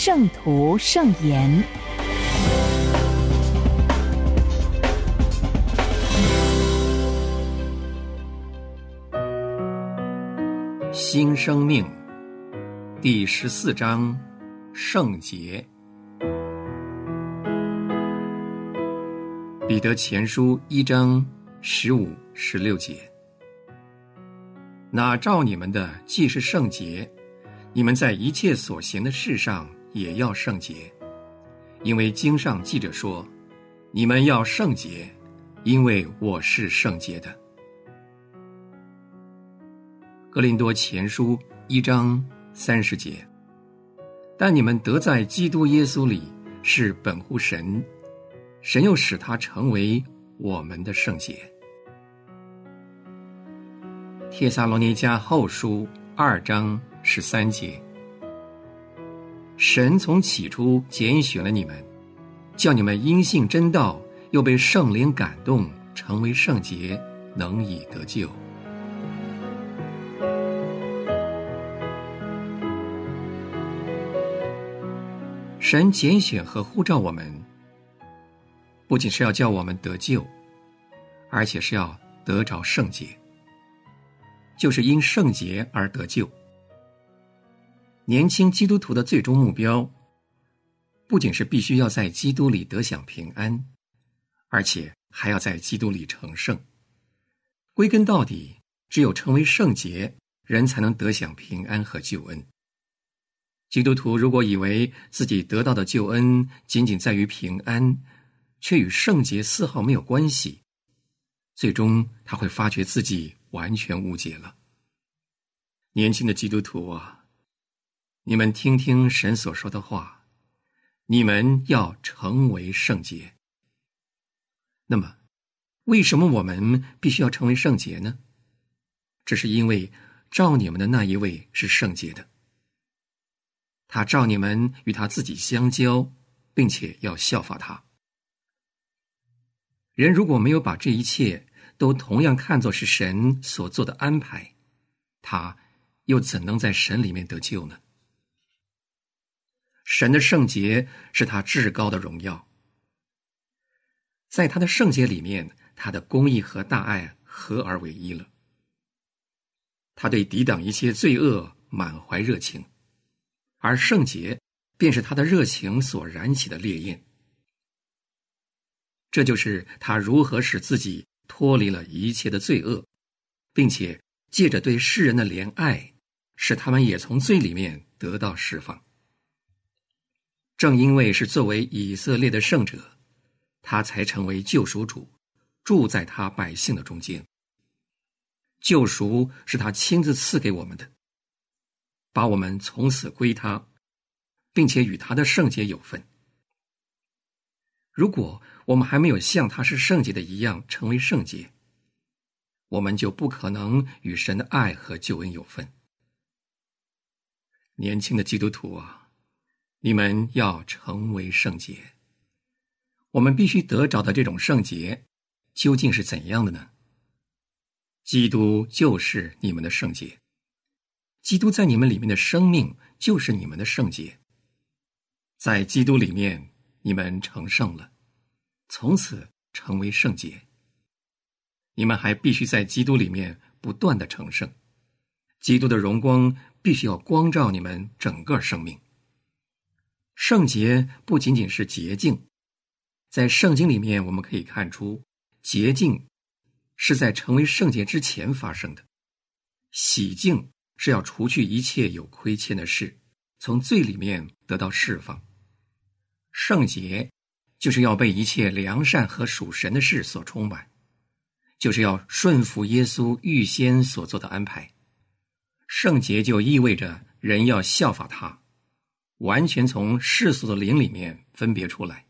圣徒圣言》。新生命第十四章：圣洁。彼得前书一章十五、十六节。那照你们的既是圣洁，你们在一切所行的事上也要圣洁，因为经上记着说：“你们要圣洁，因为我是圣洁的。”格林多前书一章三十节，但你们得在基督耶稣里是本乎神，神又使他成为我们的圣洁。帖撒罗尼迦后书二章十三节，神从起初拣选了你们，叫你们因信真道，又被圣灵感动，成为圣洁，能以得救。神拣选和呼召我们，不仅是要叫我们得救，而且是要得着圣洁，就是因圣洁而得救。年轻基督徒的最终目标，不仅是必须要在基督里得享平安，而且还要在基督里成圣。归根到底，只有成为圣洁，人才能得享平安和救恩。基督徒如果以为自己得到的救恩仅仅在于平安，却与圣洁丝毫没有关系，最终他会发觉自己完全误解了。年轻的基督徒啊，你们听听神所说的话，你们要成为圣洁。那么，为什么我们必须要成为圣洁呢？这是因为照你们的那一位是圣洁的。他召你们与他自己相交，并且要效法他。人如果没有把这一切都同样看作是神所做的安排，他又怎能在神里面得救呢？神的圣洁是他至高的荣耀，在他的圣洁里面，他的公义和大爱合而为一了。他对抵挡一切罪恶满怀热情。而圣洁，便是他的热情所燃起的烈焰。这就是他如何使自己脱离了一切的罪恶，并且借着对世人的怜爱，使他们也从罪里面得到释放。正因为是作为以色列的圣者，他才成为救赎主，住在他百姓的中间。救赎是他亲自赐给我们的。把我们从此归他，并且与他的圣洁有份。如果我们还没有像他是圣洁的一样成为圣洁，我们就不可能与神的爱和救恩有份。年轻的基督徒啊，你们要成为圣洁。我们必须得着的这种圣洁，究竟是怎样的呢？基督就是你们的圣洁。基督在你们里面的生命就是你们的圣洁，在基督里面你们成圣了，从此成为圣洁。你们还必须在基督里面不断的成圣，基督的荣光必须要光照你们整个生命。圣洁不仅仅是洁净，在圣经里面我们可以看出，洁净是在成为圣洁之前发生的，洗净。是要除去一切有亏欠的事，从罪里面得到释放。圣洁就是要被一切良善和属神的事所充满，就是要顺服耶稣预先所做的安排。圣洁就意味着人要效法他，完全从世俗的灵里面分别出来，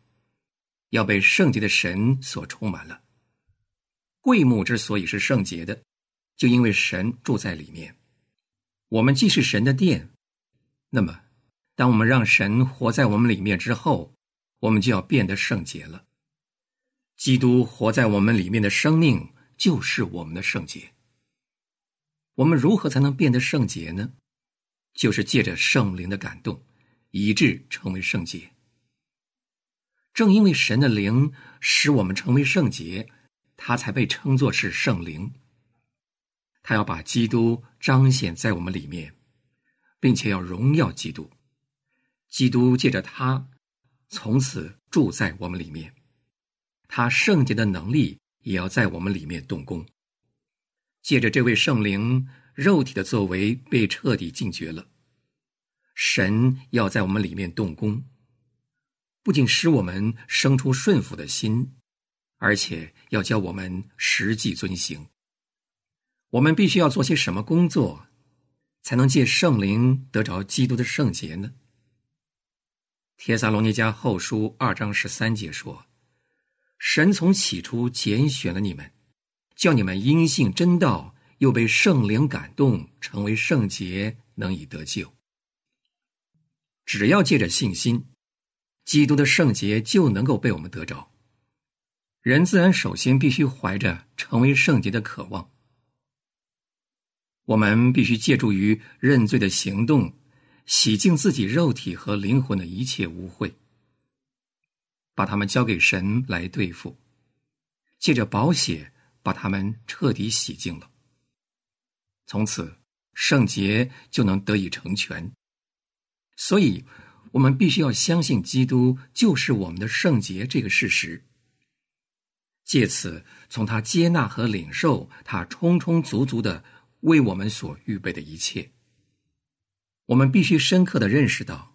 要被圣洁的神所充满了。会幕之所以是圣洁的，就因为神住在里面。我们既是神的殿，那么，当我们让神活在我们里面之后，我们就要变得圣洁了。基督活在我们里面的生命就是我们的圣洁。我们如何才能变得圣洁呢？就是借着圣灵的感动，以致成为圣洁。正因为神的灵使我们成为圣洁，他才被称作是圣灵。他要把基督彰显在我们里面，并且要荣耀基督。基督借着他，从此住在我们里面。他圣洁的能力也要在我们里面动工。借着这位圣灵，肉体的作为被彻底禁绝了。神要在我们里面动工，不仅使我们生出顺服的心，而且要教我们实际遵行。我们必须要做些什么工作，才能借圣灵得着基督的圣洁呢？帖撒罗尼迦后书二章十三节说：“神从起初拣选了你们。”叫你们因信真道，又被圣灵感动，成为圣洁，能以得救。只要借着信心，基督的圣洁就能够被我们得着。人自然首先必须怀着成为圣洁的渴望。我们必须借助于认罪的行动，洗净自己肉体和灵魂的一切污秽，把他们交给神来对付，借着保险。把他们彻底洗净了，从此圣洁就能得以成全。所以，我们必须要相信基督就是我们的圣洁这个事实，借此从他接纳和领受他充充足足的为我们所预备的一切。我们必须深刻的认识到，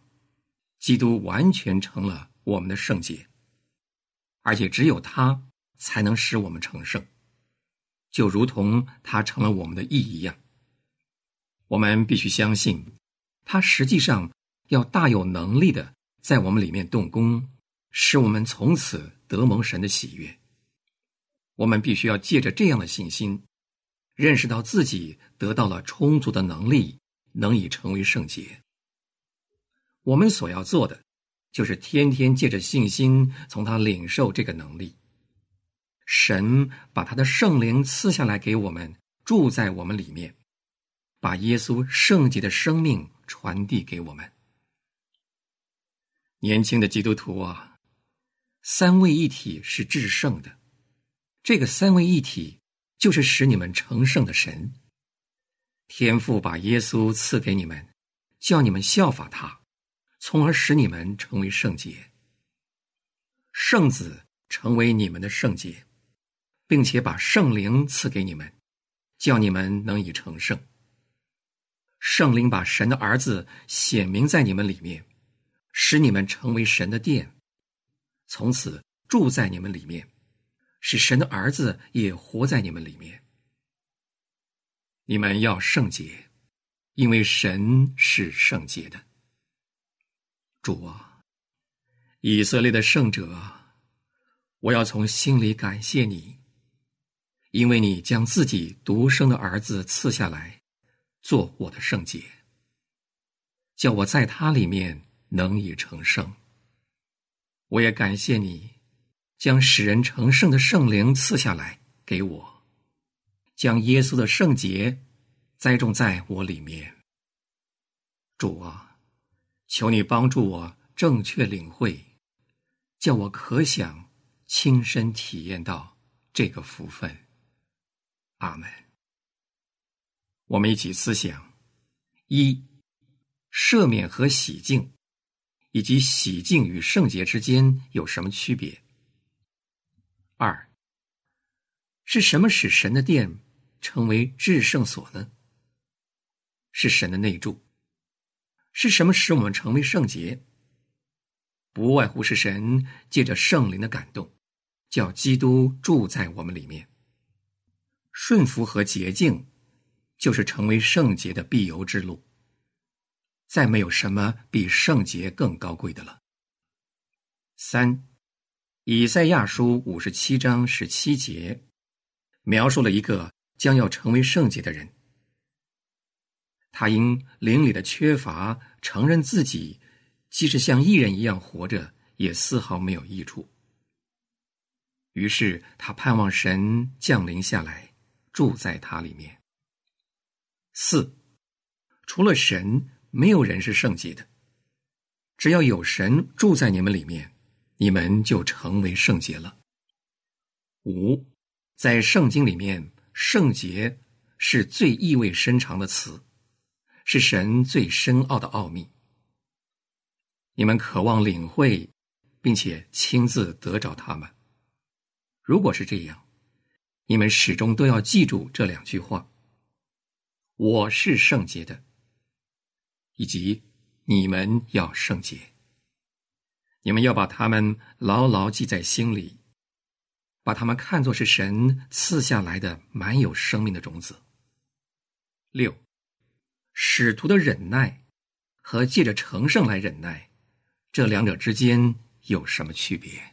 基督完全成了我们的圣洁，而且只有他才能使我们成圣。就如同他成了我们的义一样，我们必须相信，他实际上要大有能力的在我们里面动工，使我们从此得蒙神的喜悦。我们必须要借着这样的信心，认识到自己得到了充足的能力，能以成为圣洁。我们所要做的，就是天天借着信心从他领受这个能力。神把他的圣灵赐下来给我们，住在我们里面，把耶稣圣洁的生命传递给我们。年轻的基督徒啊，三位一体是至圣的，这个三位一体就是使你们成圣的神。天父把耶稣赐给你们，叫你们效法他，从而使你们成为圣洁。圣子成为你们的圣洁。并且把圣灵赐给你们，叫你们能以成圣。圣灵把神的儿子显明在你们里面，使你们成为神的殿，从此住在你们里面，使神的儿子也活在你们里面。你们要圣洁，因为神是圣洁的。主啊，以色列的圣者，我要从心里感谢你。因为你将自己独生的儿子赐下来，做我的圣洁，叫我在他里面能以成圣。我也感谢你，将使人成圣的圣灵赐下来给我，将耶稣的圣洁栽种在我里面。主啊，求你帮助我正确领会，叫我可想亲身体验到这个福分。阿门。我们一起思想：一、赦免和洗净，以及洗净与圣洁之间有什么区别？二、是什么使神的殿成为至圣所呢？是神的内住。是什么使我们成为圣洁？不外乎是神借着圣灵的感动，叫基督住在我们里面。顺服和洁净，就是成为圣洁的必由之路。再没有什么比圣洁更高贵的了。三，以赛亚书五十七章十七节，描述了一个将要成为圣洁的人。他因灵里的缺乏，承认自己即使像异人一样活着，也丝毫没有益处。于是他盼望神降临下来，住在他里面。四，除了神，没有人是圣洁的。只要有神住在你们里面，你们就成为圣洁了。五，在圣经里面，圣洁是最意味深长的词。是神最深奥的奥秘。你们渴望领会，并且亲自得着他们。如果是这样，你们始终都要记住这两句话：“我是圣洁的”，以及“你们要圣洁”。你们要把他们牢牢记在心里，把他们看作是神赐下来的满有生命的种子。六。使徒的忍耐和借着成圣来忍耐，这两者之间有什么区别？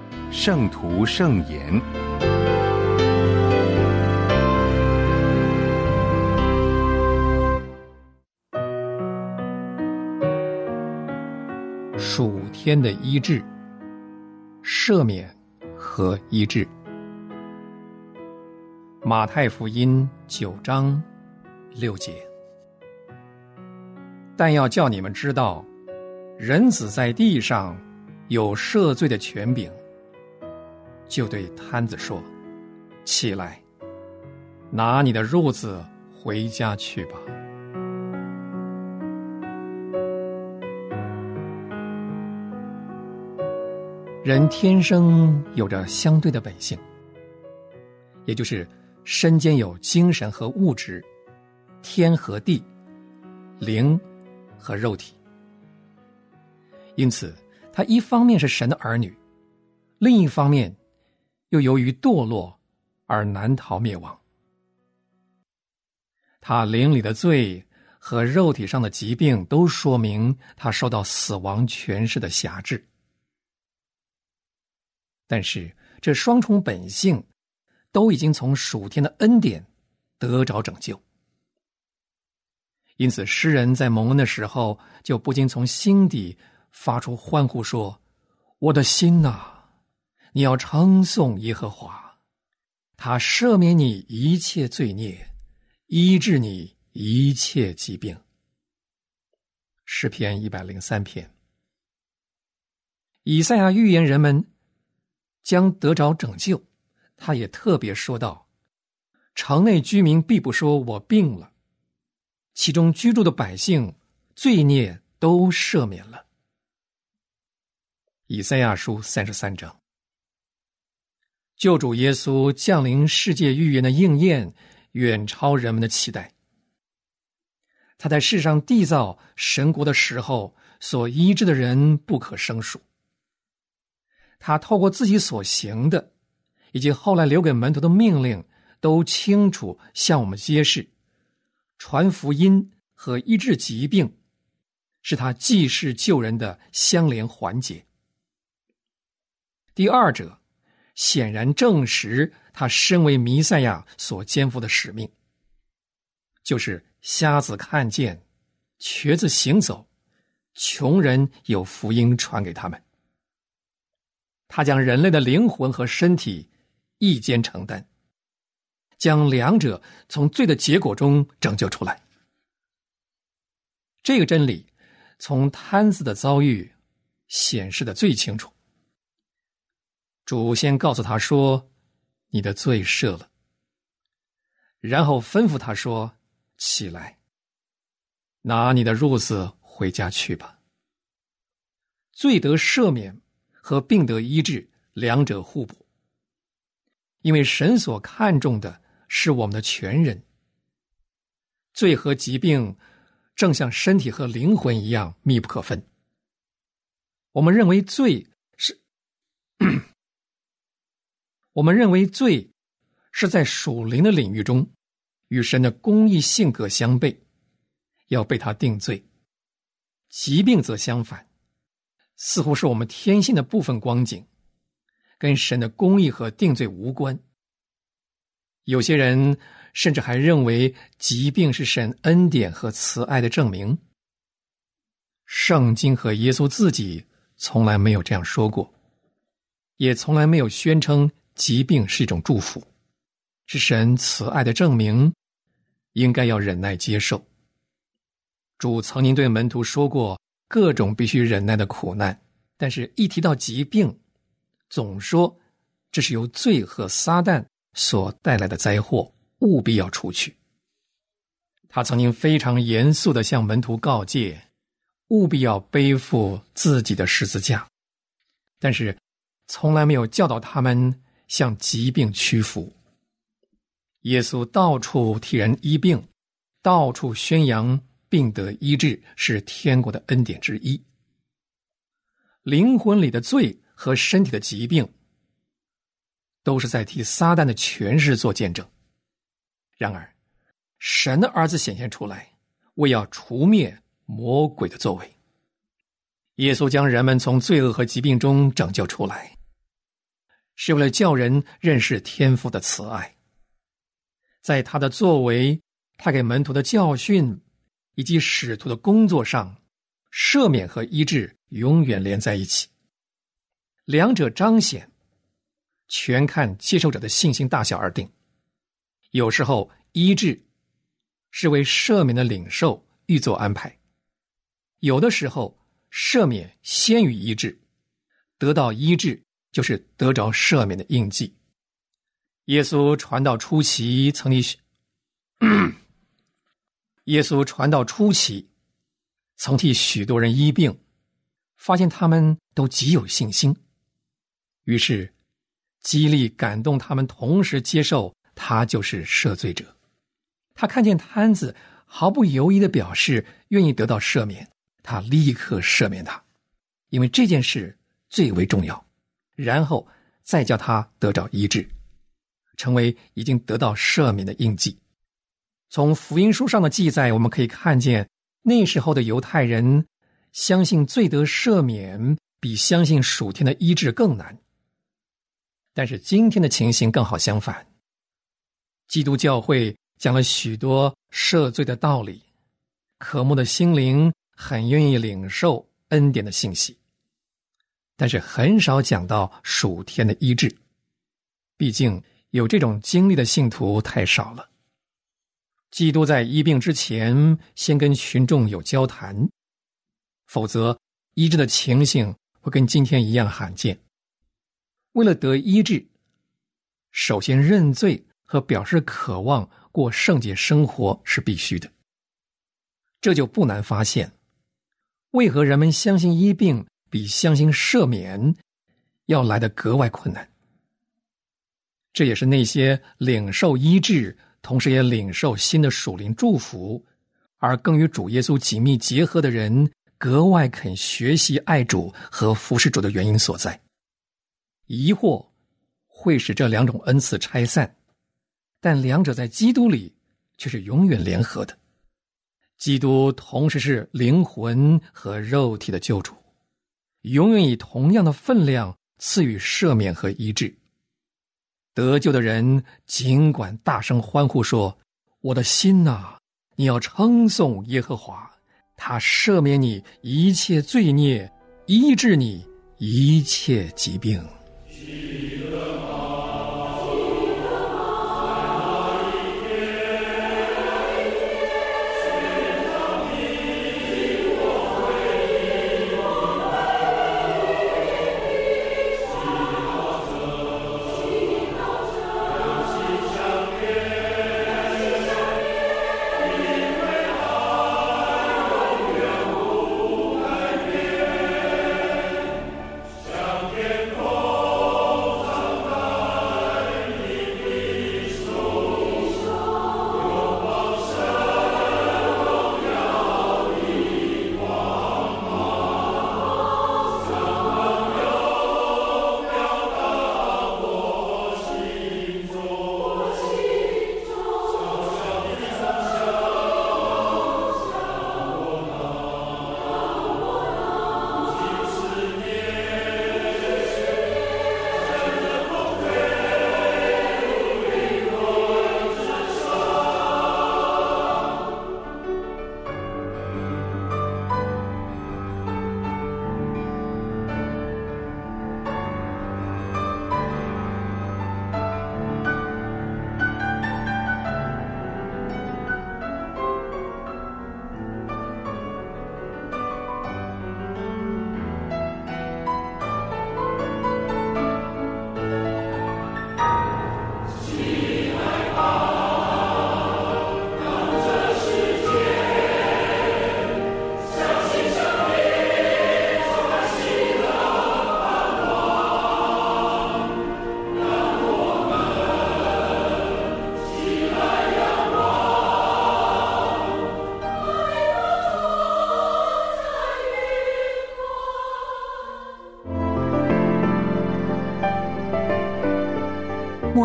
圣徒圣言》。属天的医治，赦免。和医治。马太福音九章六节，但要叫你们知道，人子在地上有赦罪的权柄，就对摊子说：“起来，拿你的褥子回家去吧。”人天生有着相对的本性，也就是身间有精神和物质，天和地，灵和肉体。因此，他一方面是神的儿女，另一方面又由于堕落而难逃灭亡。他灵里的罪和肉体上的疾病，都说明他受到死亡权势的辖制。但是，这双重本性都已经从属天的恩典得着拯救，因此诗人在蒙恩的时候，就不禁从心底发出欢呼说：“我的心呐，你要称颂耶和华，他赦免你一切罪孽，医治你一切疾病。”诗篇一百零三篇，以赛亚预言人们。将得着拯救，他也特别说道：“城内居民必不说我病了，其中居住的百姓罪孽都赦免了。”以赛亚书三十三章，救主耶稣降临世界预言的应验，远超人们的期待。他在世上缔造神国的时候，所医治的人不可胜数。他透过自己所行的，以及后来留给门徒的命令，都清楚向我们揭示：传福音和医治疾病，是他济世救人的相连环节。第二者，显然证实他身为弥赛亚所肩负的使命，就是瞎子看见，瘸子行走，穷人有福音传给他们。他将人类的灵魂和身体一肩承担，将两者从罪的结果中拯救出来。这个真理从摊子的遭遇显示的最清楚。主先告诉他说：“你的罪赦了。”然后吩咐他说：“起来，拿你的褥子回家去吧。”罪得赦免和病得医治，两者互补。因为神所看重的是我们的全人，罪和疾病正像身体和灵魂一样密不可分。我们认为罪是，我们认为罪是在属灵的领域中与神的公义性格相悖，要被他定罪；疾病则相反，似乎是我们天性的部分光景，跟神的公义和定罪无关。有些人甚至还认为疾病是神恩典和慈爱的证明。圣经和耶稣自己。从来没有这样说过，也从来没有宣称疾病是一种祝福，是神慈爱的证明，应该要忍耐接受。主曾经对门徒说过各种必须忍耐的苦难，但是一提到疾病，总说这是由罪和撒旦所带来的灾祸，务必要除去。他曾经非常严肃的向门徒告诫。务必要背负自己的十字架，但是从来没有教导他们向疾病屈服。耶稣到处替人医病，到处宣扬病得医治是天国的恩典之一。灵魂里的罪和身体的疾病，都是在替撒旦的权势做见证。然而，神的儿子显现出来，为要除灭。魔鬼的作为，耶稣将人们从罪恶和疾病中拯救出来，是为了叫人认识天父的慈爱。在他的作为，他给门徒的教训以及使徒的工作上，赦免和医治永远连在一起，两者彰显，全看接受者的信心大小而定。有时候，医治是为赦免的领受预做安排。有的时候，赦免先于医治，得到医治就是得着赦免的印记。耶稣传道初期曾替，耶稣传道初期曾替许多人医病，发现他们都极有信心，于是激励感动他们，同时接受他就是赦罪者。他看见摊子毫不犹豫的表示愿意得到赦免。他立刻赦免他，因为这件事最为重要，然后再叫他得着医治，成为已经得到赦免的印记。从福音书上的记载，我们可以看见那时候的犹太人相信罪得赦免比相信属天的医治更难。但是今天的情形更好相反，基督教会讲了许多赦罪的道理，渴慕的心灵。很愿意领受恩典的信息，但是很少讲到属天的医治。毕竟有这种经历的信徒太少了。基督在医病之前，先跟群众有交谈，否则医治的情形会跟今天一样罕见。为了得医治，首先认罪和表示渴望过圣洁生活是必须的。这就不难发现。为何人们相信医病比相信赦免要来的格外困难？这也是那些领受医治，同时也领受新的属灵祝福，而更与主耶稣紧密结合的人，格外肯学习爱主和服侍主的原因所在。疑惑会使这两种恩赐拆散，但两者在基督里却是永远联合的。基督同时是灵魂和肉体的救主，永远以同样的分量赐予赦免和医治。得救的人尽管大声欢呼说：“我的心呐，你要称颂耶和华，他赦免你一切罪孽，医治你一切疾病。”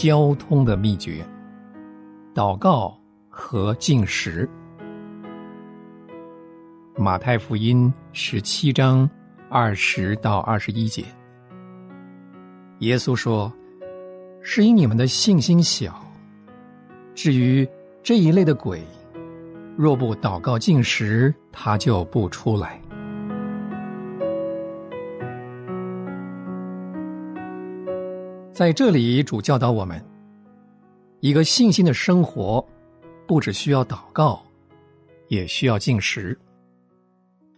交通的秘诀：祷告和进食。马太福音十七章二十到二十一节，耶稣说：“是因你们的信心小。至于这一类的鬼，若不祷告进食，他就不出来。”在这里，主教导我们：一个信心的生活，不只需要祷告，也需要进食。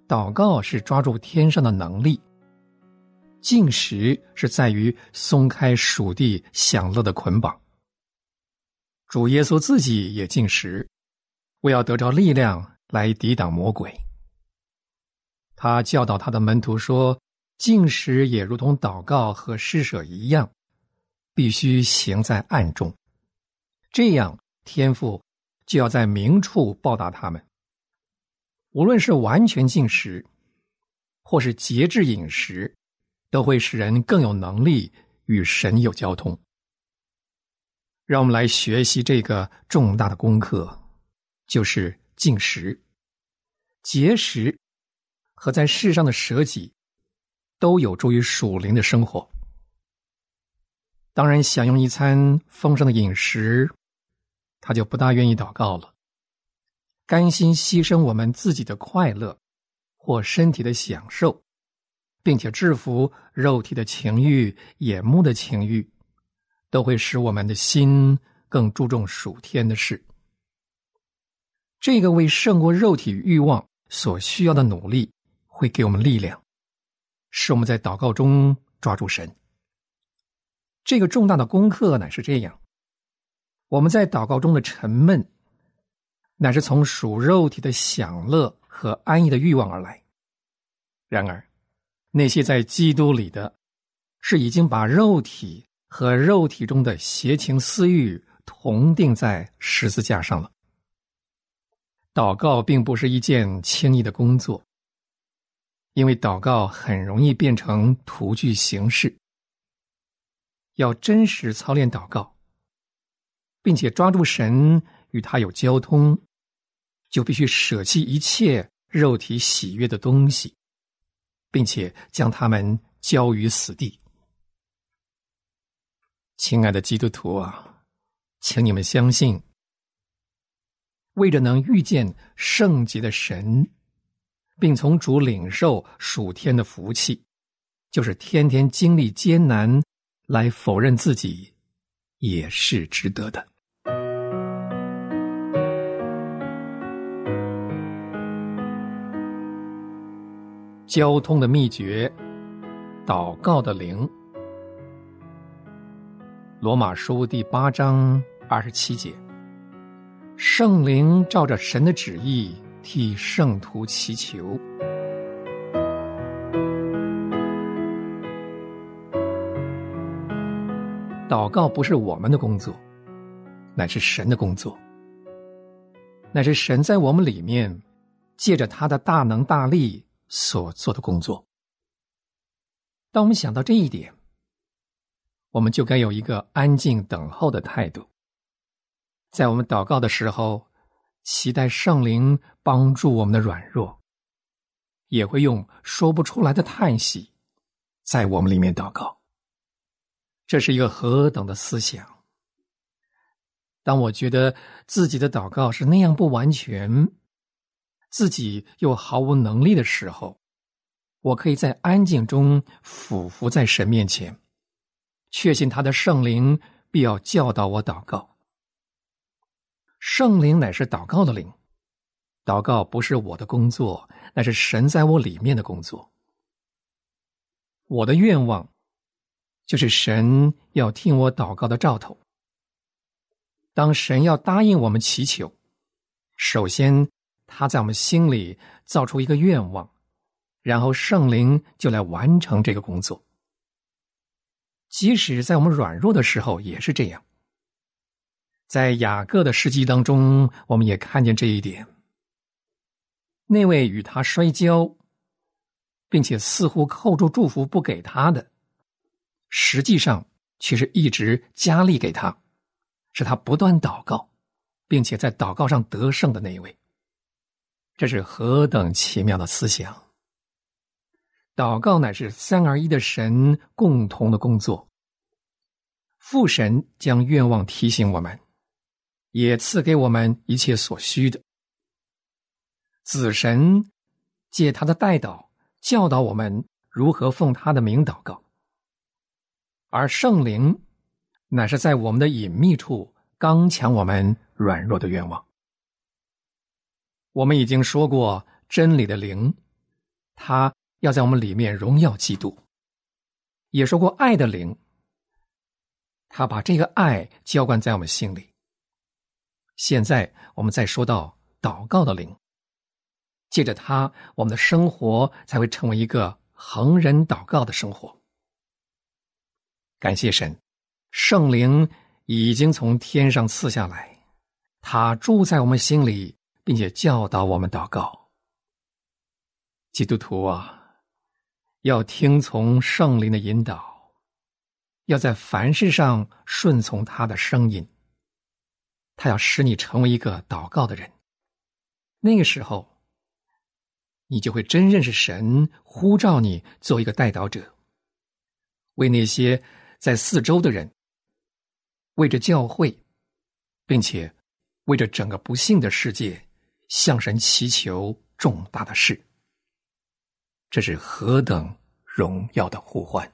祷告是抓住天上的能力，进食是在于松开属地享乐的捆绑。主耶稣自己也进食，为要得着力量来抵挡魔鬼。他教导他的门徒说：“进食也如同祷告和施舍一样。”必须行在暗中，这样天父就要在明处报答他们。无论是完全进食，或是节制饮食，都会使人更有能力与神有交通。让我们来学习这个重大的功课，就是进食、节食和在世上的舍己，都有助于属灵的生活。当然，享用一餐丰盛的饮食，他就不大愿意祷告了。甘心牺牲我们自己的快乐或身体的享受，并且制服肉体的情欲、眼目的情欲，都会使我们的心更注重属天的事。这个为胜过肉体欲望所需要的努力，会给我们力量，使我们在祷告中抓住神。这个重大的功课乃是这样：我们在祷告中的沉闷，乃是从属肉体的享乐和安逸的欲望而来；然而，那些在基督里的，是已经把肉体和肉体中的邪情私欲同定在十字架上了。祷告并不是一件轻易的工作，因为祷告很容易变成图具形式。要真实操练祷告，并且抓住神与他有交通，就必须舍弃一切肉体喜悦的东西，并且将他们交于死地。亲爱的基督徒啊，请你们相信，为着能遇见圣洁的神，并从主领受属天的福气，就是天天经历艰难。来否认自己，也是值得的。交通的秘诀，祷告的灵。罗马书第八章二十七节，圣灵照着神的旨意替圣徒祈求。祷告不是我们的工作，乃是神的工作。乃是神在我们里面，借着他的大能大力所做的工作。当我们想到这一点，我们就该有一个安静等候的态度。在我们祷告的时候，期待圣灵帮助我们的软弱，也会用说不出来的叹息，在我们里面祷告。这是一个何等的思想！当我觉得自己的祷告是那样不完全，自己又毫无能力的时候，我可以在安静中俯伏在神面前，确信他的圣灵必要教导我祷告。圣灵乃是祷告的灵，祷告不是我的工作，乃是神在我里面的工作。我的愿望。就是神要听我祷告的兆头。当神要答应我们祈求，首先他在我们心里造出一个愿望，然后圣灵就来完成这个工作。即使在我们软弱的时候也是这样。在雅各的事迹当中，我们也看见这一点。那位与他摔跤，并且似乎扣住祝福不给他的，实际上却是一直加力给他，是他不断祷告，并且在祷告上得胜的那一位。这是何等奇妙的思想！祷告乃是三而一的神共同的工作。父神将愿望提醒我们，也赐给我们一切所需的。子神借他的代祷教导我们如何奉他的名祷告，而圣灵乃是在我们的隐秘处刚强我们软弱的愿望。我们已经说过，真理的灵，他要在我们里面荣耀基督；也说过，爱的灵，他把这个爱浇灌在我们心里。现在我们再说到祷告的灵。借着他，我们的生活才会成为一个恒人祷告的生活。感谢神，圣灵已经从天上赐下来，他住在我们心里，并且教导我们祷告。基督徒啊，要听从圣灵的引导，要在凡事上顺从他的声音。他要使你成为一个祷告的人，那个时候。你就会真认识神呼召你做一个代祷者，为那些在四周的人，为着教会，并且为着整个不幸的世界，向神祈求重大的事。这是何等荣耀的呼唤！